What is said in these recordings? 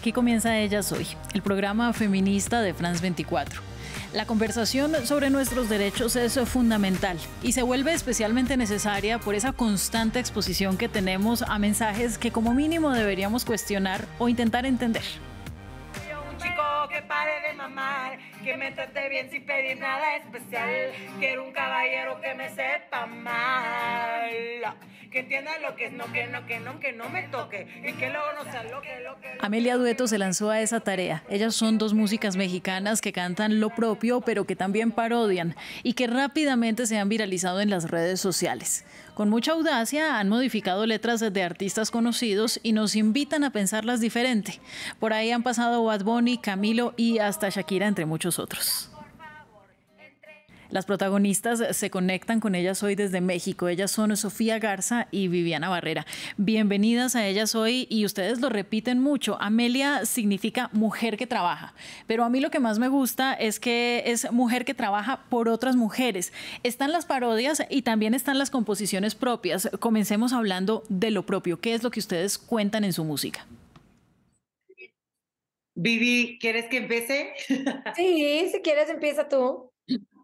Aquí comienza Ella Soy, el programa feminista de France 24. La conversación sobre nuestros derechos es fundamental y se vuelve especialmente necesaria por esa constante exposición que tenemos a mensajes que como mínimo deberíamos cuestionar o intentar entender. Que pare de mamar, que me trate bien sin pedir nada especial. Quiero un caballero que me sepa mal que entienda lo que es no, que no, que no, que no me toque y que luego no sea lo que, lo que... Amelia Dueto se lanzó a esa tarea. Ellas son dos músicas mexicanas que cantan lo propio, pero que también parodian y que rápidamente se han viralizado en las redes sociales. Con mucha audacia han modificado letras de artistas conocidos y nos invitan a pensarlas diferente. Por ahí han pasado Bad Bunny, Camilo y hasta Shakira, entre muchos otros. Las protagonistas se conectan con ellas hoy desde México. Ellas son Sofía Garza y Viviana Barrera. Bienvenidas a ellas hoy y ustedes lo repiten mucho. Amelia significa mujer que trabaja, pero a mí lo que más me gusta es que es mujer que trabaja por otras mujeres. Están las parodias y también están las composiciones propias. Comencemos hablando de lo propio. ¿Qué es lo que ustedes cuentan en su música? Vivi, ¿quieres que empiece? Sí, si quieres empieza tú.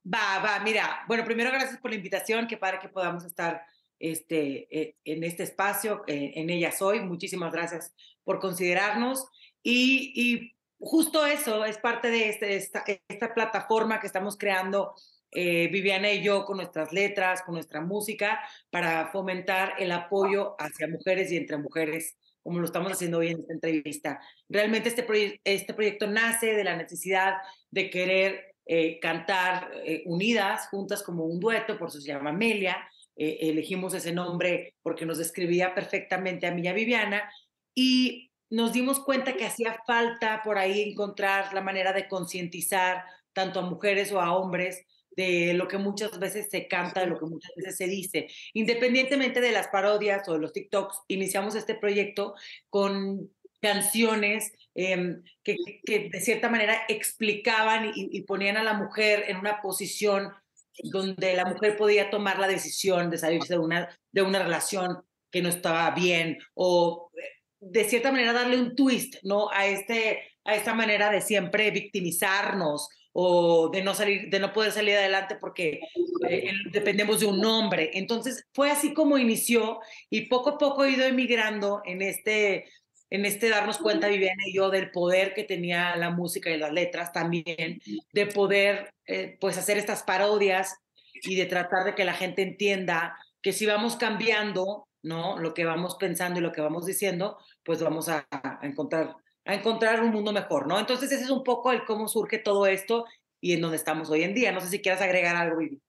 Va, va, mira, bueno, primero gracias por la invitación, qué padre que podamos estar este, eh, en este espacio, eh, en ella soy, muchísimas gracias por considerarnos y, y justo eso es parte de este, esta, esta plataforma que estamos creando eh, Viviana y yo con nuestras letras, con nuestra música, para fomentar el apoyo hacia mujeres y entre mujeres, como lo estamos haciendo hoy en esta entrevista. Realmente este, este proyecto nace de la necesidad de querer eh, cantar eh, unidas, juntas como un dueto, por eso se llama Amelia. Eh, elegimos ese nombre porque nos describía perfectamente a mí y a Viviana. Y nos dimos cuenta que hacía falta por ahí encontrar la manera de concientizar tanto a mujeres o a hombres de lo que muchas veces se canta, de lo que muchas veces se dice. Independientemente de las parodias o de los TikToks, iniciamos este proyecto con canciones em, que, que, de cierta manera explicaban y, ponían a la mujer en una posición donde la mujer podía tomar la decisión de salirse de una, de una relación que no estaba bien o de cierta manera darle un twist ¿no? a, este, a esta manera de siempre victimizarnos o de no salir, de no poder salir adelante porque eh, dependemos de un hombre. Entonces fue así como inició y poco a poco he ido emigrando en este en este darnos cuenta, Viviana y yo, del poder que tenía la música y las letras también, de poder eh, pues hacer estas parodias y de tratar de que la gente entienda que si vamos cambiando, ¿no? Lo que vamos pensando y lo que vamos diciendo, pues vamos a, encontrar a encontrar un mundo mejor, ¿no? Entonces ese es un poco el cómo surge todo esto y en donde estamos hoy en día. No sé si quieras agregar algo, Vivi.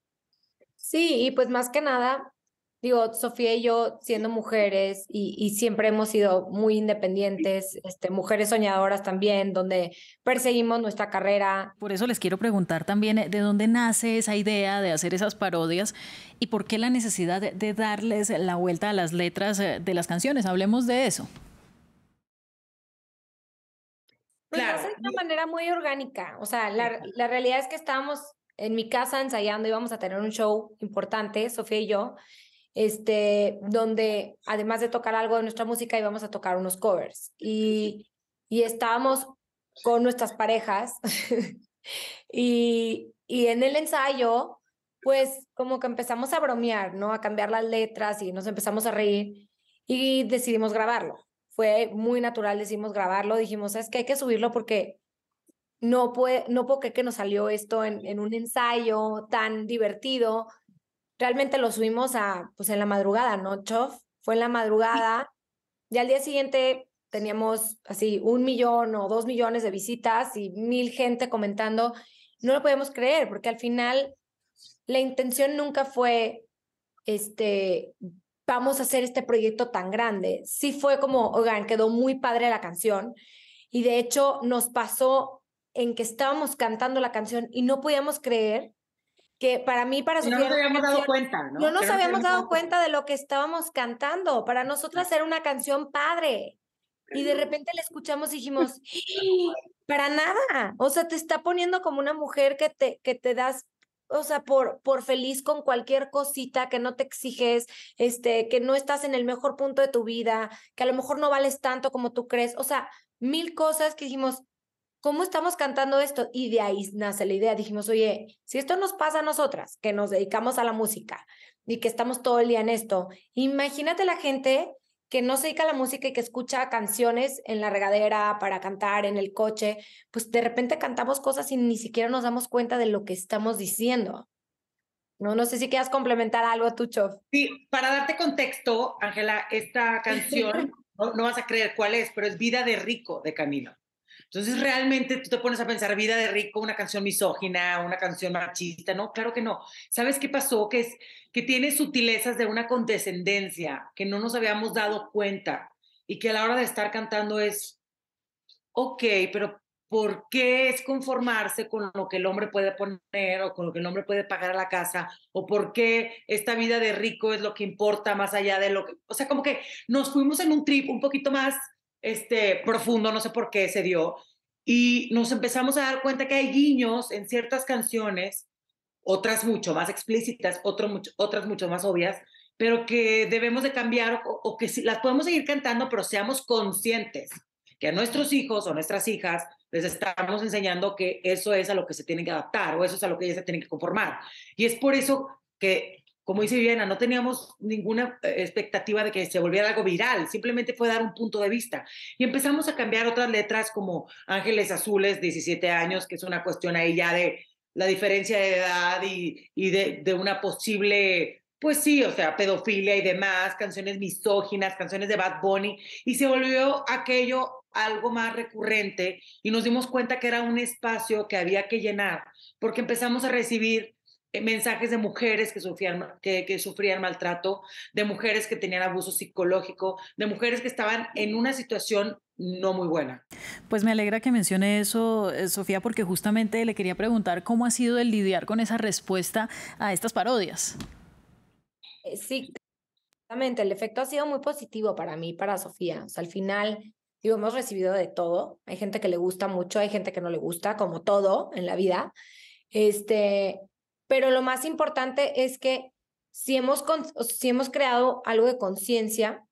Sí, y pues más que nada, digo, Sofía y yo siendo mujeres y, siempre hemos sido muy independientes, este, mujeres soñadoras también, donde perseguimos nuestra carrera. Por eso les quiero preguntar también eh, de dónde nace esa idea de hacer esas parodias y por qué la necesidad de, darles la vuelta a las letras eh, de las canciones. Hablemos de eso. Pues claro. de una manera muy orgánica. O sea, la, la realidad es que estábamos en mi casa ensayando, íbamos a tener un show importante, Sofía y yo, este, donde además de tocar algo de nuestra música íbamos a tocar unos covers y, y estábamos con nuestras parejas y, y en el ensayo, pues como que empezamos a bromear, ¿no? A cambiar las letras y nos empezamos a reír y decidimos grabarlo. Fue muy natural, decidimos grabarlo, dijimos, es que hay que subirlo porque no puede, no creer que nos salió esto en, en un ensayo tan divertido, realmente lo subimos a, pues en la madrugada, ¿no, Chof? Fue en la madrugada y al día siguiente teníamos así un millón o dos millones de visitas y mil gente comentando. No lo podemos creer porque al final la intención nunca fue, este, vamos a hacer este proyecto tan grande. Sí fue como, oigan, quedó muy padre la canción y de hecho nos pasó en que estábamos cantando la canción y no podíamos creer que para mí, para Sofía... No nos habíamos dado cuenta, ¿no? No nos habíamos dado cuenta de lo que estábamos cantando. Para nosotras era una canción padre. Y de repente la escuchamos y dijimos, para nada. O sea, te está poniendo como una mujer que te, que te das, o sea, por, por feliz con cualquier cosita, que no te exiges, este, que no estás en el mejor punto de tu vida, que a lo mejor no vales tanto como tú crees. O sea, mil cosas que dijimos, ¿cómo estamos cantando esto? Y de ahí nace la idea. Dijimos, oye, si esto nos pasa a nosotras, que nos dedicamos a la música y que estamos todo el día en esto, imagínate la gente que no se dedica a la música y que escucha canciones en la regadera para cantar en el coche, pues de repente cantamos cosas y ni siquiera nos damos cuenta de lo que estamos diciendo. No, no sé si quieras complementar algo tú, Chof. Sí, para darte contexto, Ángela, esta canción, no, no, vas a creer cuál es, pero es Vida de Rico de Camilo. Entonces, realmente tú te pones a pensar, Vida de Rico, una canción misógina, una canción machista, ¿no? Claro que no. ¿Sabes qué pasó? Que, es, que tiene sutilezas de una condescendencia que no nos habíamos dado cuenta y que a la hora de estar cantando es, ok, pero ¿por qué es conformarse con lo que el hombre puede poner o con lo que el hombre puede pagar a la casa? ¿O por qué esta vida de rico es lo que importa más allá de lo que... O sea, como que nos fuimos en un trip un poquito más este, profundo, no sé por qué se dio, y nos empezamos a dar cuenta que hay guiños en ciertas canciones, otras mucho más explícitas, otro otras mucho más obvias, pero que debemos de cambiar o, o que las podemos seguir cantando, pero seamos conscientes que a nuestros hijos o nuestras hijas les estamos enseñando que eso es a lo que se tienen que adaptar o eso es a lo que ellas se tienen que conformar. Y es por eso que como dice Viviana, no teníamos ninguna eh, expectativa de que se volviera algo viral, simplemente fue dar un punto de vista. Y empezamos a cambiar otras letras como Ángeles Azules, 17 años, que es una cuestión ahí ya de la diferencia de edad y, de, de una posible pues sí, o sea, pedofilia y demás, canciones misóginas, canciones de Bad Bunny, y se volvió aquello algo más recurrente y nos dimos cuenta que era un espacio que había que llenar, porque empezamos a recibir mensajes de mujeres que sufrían, que, que, sufrían maltrato, de mujeres que tenían abuso psicológico, de mujeres que estaban en una situación no muy buena. Pues me alegra que mencione eso, eh, Sofía, porque justamente le quería preguntar cómo ha sido el lidiar con esa respuesta a estas parodias. Eh, sí, exactamente. El efecto ha sido muy positivo para mí, para Sofía. O sea, al final, digo, hemos recibido de todo. Hay gente que le gusta mucho, hay gente que no le gusta, como todo en la vida. Este, pero lo más importante es que si hemos, si hemos creado algo de conciencia,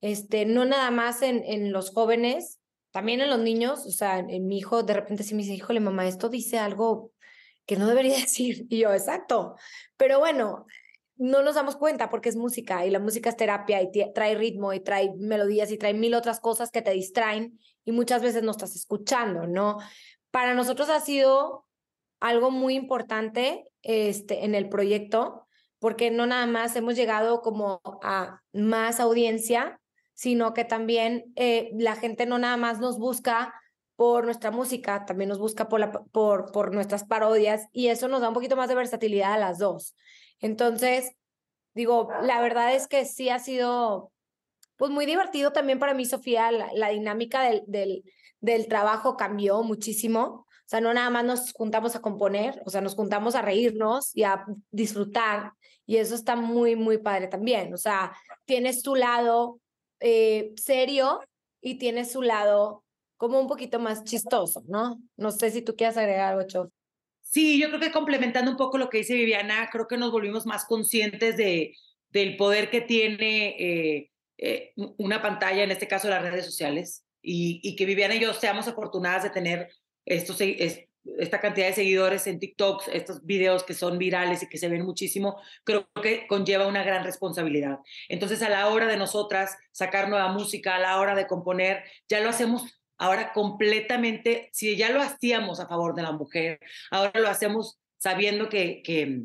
este, no nada más en, en los jóvenes, también en los niños, o sea, en, mi hijo de repente sí me dice, híjole mamá, esto dice algo que no debería decir. Y yo, exacto. Pero bueno, no nos damos cuenta porque es música y la música es terapia y trae ritmo y trae melodías y trae mil otras cosas que te distraen y muchas veces no estás escuchando, ¿no? Para nosotros ha sido algo muy importante este, en el proyecto, porque no nada más hemos llegado como a más audiencia, sino que también eh, la gente no nada más nos busca por nuestra música, también nos busca por, por, por nuestras parodias y eso nos da un poquito más de versatilidad a las dos. Entonces, digo, la verdad es que sí ha sido pues muy divertido también para mí, Sofía, la, la dinámica del, del, del trabajo cambió muchísimo. Sea, no nada más nos juntamos a componer, o sea, nos juntamos a reírnos y a disfrutar. Y eso está muy, muy padre también. O sea, tienes tu lado eh, serio y tienes su lado como un poquito más chistoso, ¿no? No sé si tú quieres agregar algo, Chof. Sí, yo creo que complementando un poco lo que dice Viviana, creo que nos volvimos más conscientes de, del poder que tiene eh, eh, una pantalla, en este caso las redes sociales, y, y que Viviana y yo seamos afortunadas de tener estos, es, esta cantidad de seguidores en TikTok, estos videos que son virales y que se ven muchísimo, creo que conlleva una gran responsabilidad. Entonces, a la hora de nosotras sacar nueva música, a la hora de componer, ya lo hacemos ahora completamente, si ya lo hacíamos a favor de la mujer, ahora lo hacemos sabiendo que, que,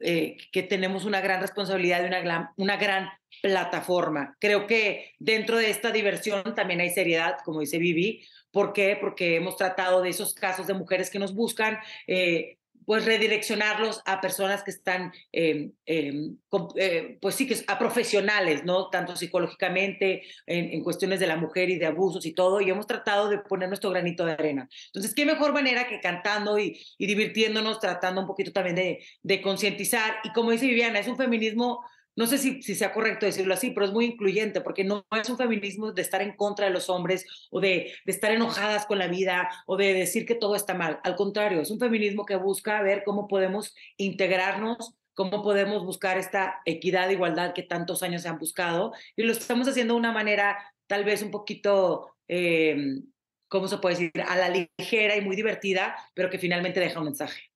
eh, que tenemos una gran responsabilidad y una gran, una gran plataforma. Creo que dentro de esta diversión también hay seriedad, como dice Vivi, ¿Por qué? Porque hemos tratado de esos casos de mujeres que nos buscan, eh, pues redireccionarlos a personas que están, eh, eh, pues sí, que a profesionales, ¿no? Tanto psicológicamente, en, en, cuestiones de la mujer y de abusos y todo, y hemos tratado de poner nuestro granito de arena. Entonces, ¿qué mejor manera que cantando y, y divirtiéndonos, tratando un poquito también de, de concientizar? Y como dice Viviana, es un feminismo no sé si, si, sea correcto decirlo así, pero es muy incluyente, porque no es un feminismo de estar en contra de los hombres o de, estar enojadas con la vida o de decir que todo está mal. Al contrario, es un feminismo que busca ver cómo podemos integrarnos, cómo podemos buscar esta equidad, igualdad que tantos años se han buscado, y lo estamos haciendo de una manera tal vez un poquito... Eh, ¿cómo se puede decir? A la ligera y muy divertida, pero que finalmente deja un mensaje.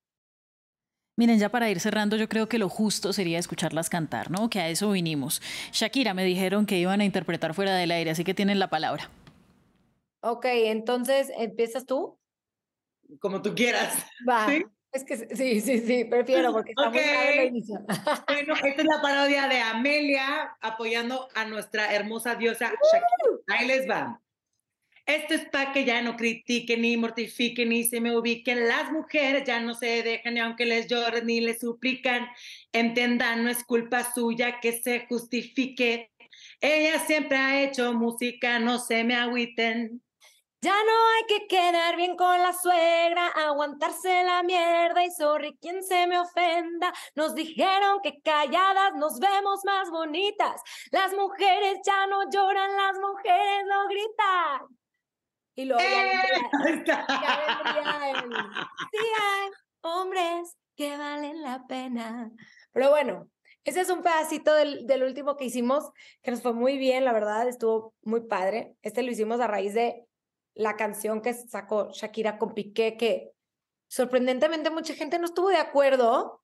Miren, ya para ir cerrando, yo creo que lo justo sería escucharlas cantar, ¿no? Que a eso vinimos. Shakira, me dijeron que iban a interpretar fuera del aire, así que tienen la palabra. Ok, entonces, ¿empiezas tú? Como tú quieras. Va. Es que sí, sí, sí, prefiero porque está muy el inicio. Bueno, esta es la parodia de Amelia apoyando a nuestra hermosa diosa Shakira. Ahí les va. Esto es para que ya no critiquen ni mortifiquen ni se me ubiquen. Las mujeres ya no se dejan ni aunque les lloren ni les suplican. Entendan, no es culpa suya que se justifique. Ella siempre ha hecho música, no se me agüiten. Ya no hay que quedar bien con la suegra, aguantarse la mierda y sorry quien se me ofenda. Nos dijeron que calladas nos vemos más bonitas. Las mujeres ya no lloran, las mujeres no gritan. Y luego ¡Eh! ya Sí hay hombres que valen la pena. Pero bueno, ese es un pedacito del, del, último que hicimos, que nos fue muy bien, la verdad, estuvo muy padre. Este lo hicimos a raíz de la canción que sacó Shakira con Piqué, que sorprendentemente mucha gente no estuvo de acuerdo.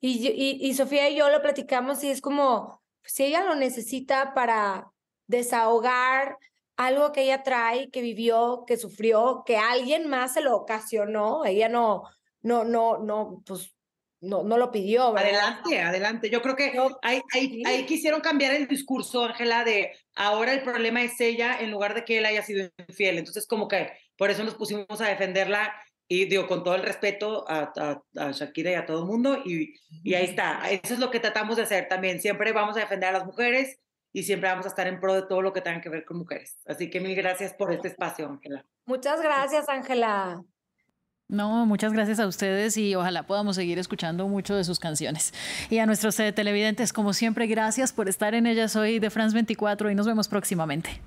Y, y, y Sofía y yo lo platicamos y es como, si ella lo necesita para desahogar algo que ella trae, que vivió, que sufrió, que alguien más se lo ocasionó, ella no, no, no, no, pues no, no lo pidió. Adelante, adelante. Yo creo que ahí, ahí, quisieron cambiar el discurso, Ángela, de ahora el problema es ella en lugar de que él haya sido infiel. Entonces, como que por eso nos pusimos a defenderla y digo, con todo el respeto a, a, Shakira y a todo el mundo. Y, y ahí está. Eso es lo que tratamos de hacer también. Siempre vamos a defender a las mujeres y siempre vamos a estar en pro de todo lo que tenga que ver con mujeres. Así que mil gracias por este espacio, Ángela. Muchas gracias, Ángela. No, muchas gracias a ustedes y ojalá podamos seguir escuchando mucho de sus canciones. Y a nuestros televidentes, como siempre, gracias por estar en ellas hoy de France 24 y nos vemos próximamente.